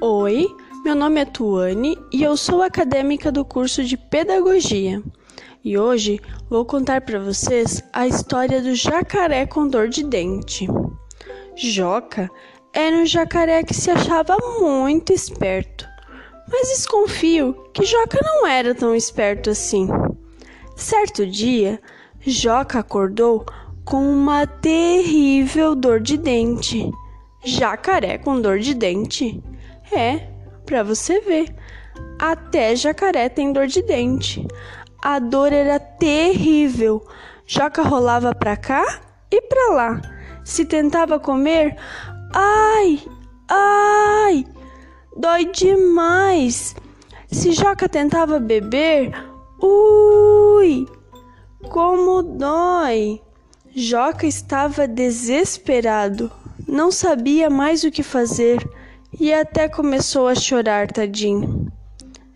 Oi, meu nome é Tuane e eu sou acadêmica do curso de Pedagogia. E hoje vou contar para vocês a história do jacaré com dor de dente. Joca era um jacaré que se achava muito esperto, mas desconfio que Joca não era tão esperto assim. Certo dia, Joca acordou com uma terrível dor de dente. Jacaré com dor de dente? É, para você ver. Até jacaré tem dor de dente. A dor era terrível. Joca rolava para cá e para lá. Se tentava comer, ai, ai, dói demais. Se Joca tentava beber, ui, como dói. Joca estava desesperado, não sabia mais o que fazer e até começou a chorar, tadinho.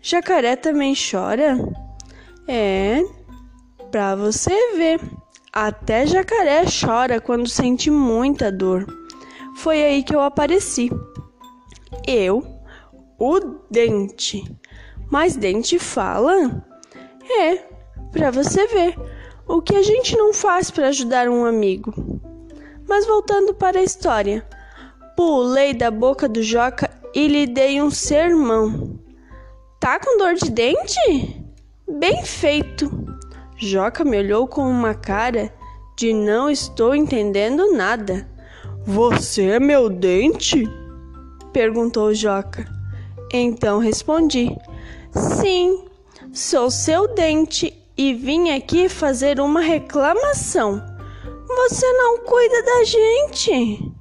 Jacaré também chora? É, pra você ver. Até jacaré chora quando sente muita dor. Foi aí que eu apareci. Eu, o dente. Mas dente fala? É, pra você ver. O que a gente não faz para ajudar um amigo? Mas voltando para a história. Pulei da boca do Joca e lhe dei um sermão. Tá com dor de dente? Bem feito. Joca me olhou com uma cara de não estou entendendo nada. Você é meu dente? perguntou Joca. Então respondi: Sim, sou seu dente e vim aqui fazer uma reclamação. Você não cuida da gente.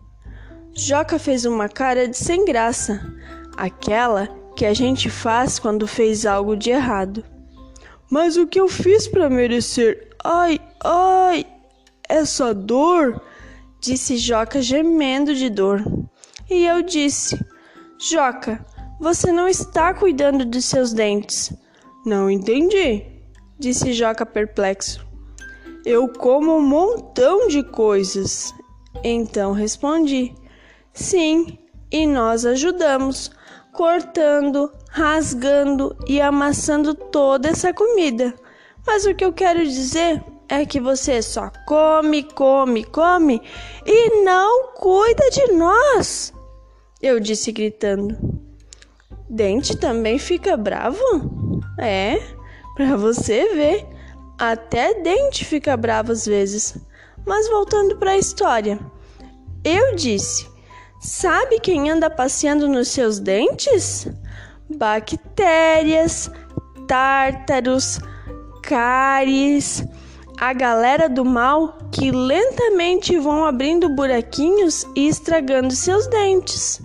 Joca fez uma cara de sem graça, aquela que a gente faz quando fez algo de errado. Mas o que eu fiz para merecer? Ai, ai, essa dor? Disse Joca gemendo de dor. E eu disse: Joca, você não está cuidando dos seus dentes. Não entendi, disse Joca perplexo. Eu como um montão de coisas. Então respondi: Sim, e nós ajudamos, cortando, rasgando e amassando toda essa comida. Mas o que eu quero dizer é que você só come, come, come e não cuida de nós. Eu disse gritando. Dente também fica bravo? É, para você ver. Até Dente fica bravo às vezes. Mas voltando para a história. Eu disse: Sabe quem anda passeando nos seus dentes? Bactérias, tártaros, cáries, a galera do mal que lentamente vão abrindo buraquinhos e estragando seus dentes.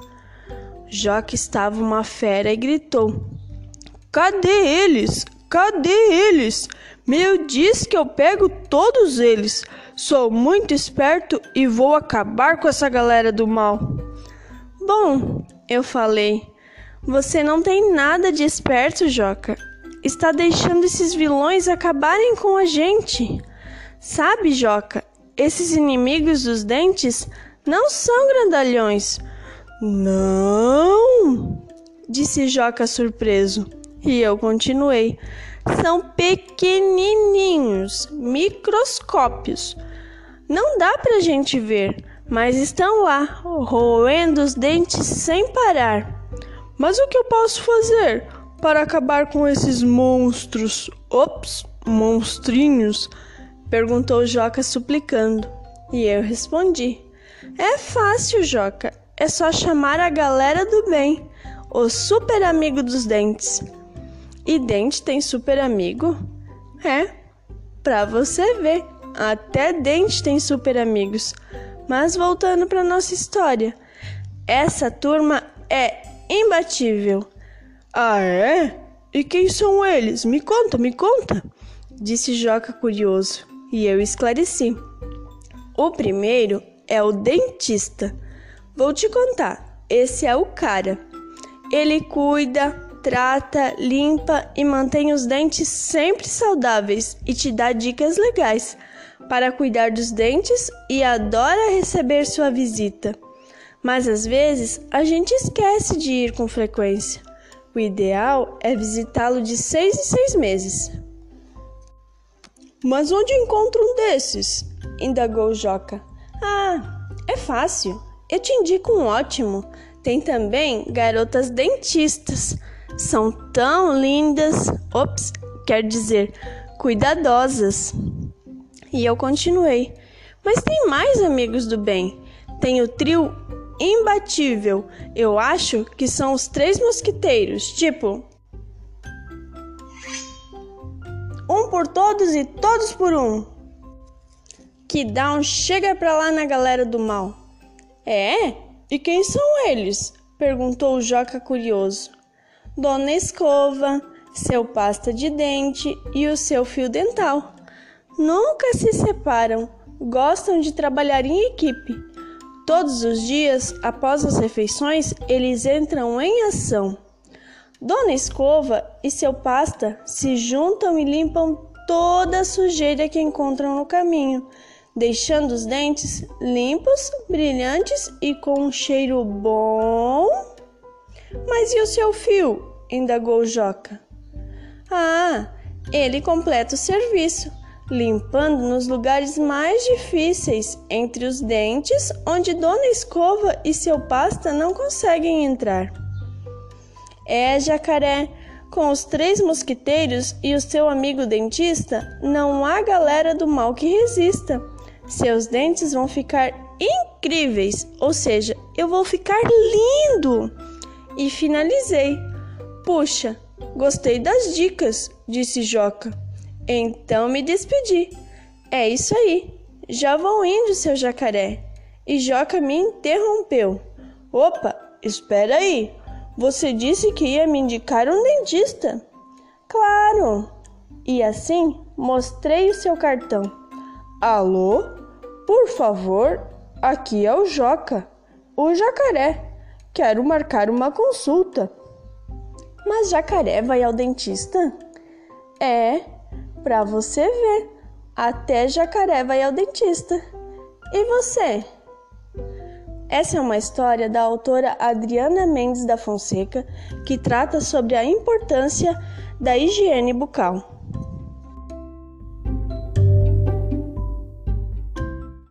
Joca estava uma fera e gritou: Cadê eles? Cadê eles? Meu diz que eu pego todos eles. Sou muito esperto e vou acabar com essa galera do mal. Bom, eu falei. Você não tem nada de esperto, Joca. Está deixando esses vilões acabarem com a gente. Sabe, Joca, esses inimigos dos dentes não são grandalhões. Não, disse Joca surpreso. E eu continuei. São pequenininhos, microscópios. Não dá pra gente ver mas estão lá, roendo os dentes sem parar. Mas o que eu posso fazer para acabar com esses monstros? Ops, monstrinhos? perguntou Joca suplicando. E eu respondi: É fácil, Joca. É só chamar a galera do bem, o super amigo dos dentes. E dente tem super amigo? É, pra você ver. Até dente tem super amigos. Mas voltando para nossa história, essa turma é imbatível. Ah, é? E quem são eles? Me conta, me conta, disse Joca curioso, e eu esclareci. O primeiro é o dentista. Vou te contar. Esse é o cara. Ele cuida, trata, limpa e mantém os dentes sempre saudáveis e te dá dicas legais para cuidar dos dentes e adora receber sua visita. mas às vezes a gente esquece de ir com frequência. O ideal é visitá-lo de seis em seis meses. Mas onde encontro um desses? indagou Joca. Ah, é fácil. Eu te indico um ótimo. Tem também garotas dentistas. São tão lindas. Ops, quer dizer, cuidadosas. E eu continuei. Mas tem mais amigos do bem. Tem o trio imbatível. Eu acho que são os três mosquiteiros, tipo. Um por todos e todos por um. Que dá um chega pra lá na galera do mal. É? E quem são eles? perguntou o Joca curioso. Dona Escova, seu pasta de dente e o seu fio dental. Nunca se separam, gostam de trabalhar em equipe. Todos os dias, após as refeições, eles entram em ação. Dona Escova e seu pasta se juntam e limpam toda a sujeira que encontram no caminho, deixando os dentes limpos, brilhantes e com um cheiro bom. Mas e o seu fio? indagou Joca. Ah, ele completa o serviço limpando nos lugares mais difíceis, entre os dentes, onde Dona Escova e seu pasta não conseguem entrar. É, jacaré, com os três mosquiteiros e o seu amigo dentista, não há galera do mal que resista. Seus dentes vão ficar incríveis, ou seja, eu vou ficar lindo. E finalizei. Puxa, gostei das dicas, disse Joca. Então me despedi. É isso aí. Já vou indo, seu jacaré. E Joca me interrompeu. Opa, espera aí. Você disse que ia me indicar um dentista. Claro. E assim mostrei o seu cartão. Alô? Por favor, aqui é o Joca, o jacaré. Quero marcar uma consulta. Mas jacaré vai ao dentista? É, Pra você ver, até jacaré vai ao dentista. E você? Essa é uma história da autora Adriana Mendes da Fonseca que trata sobre a importância da higiene bucal.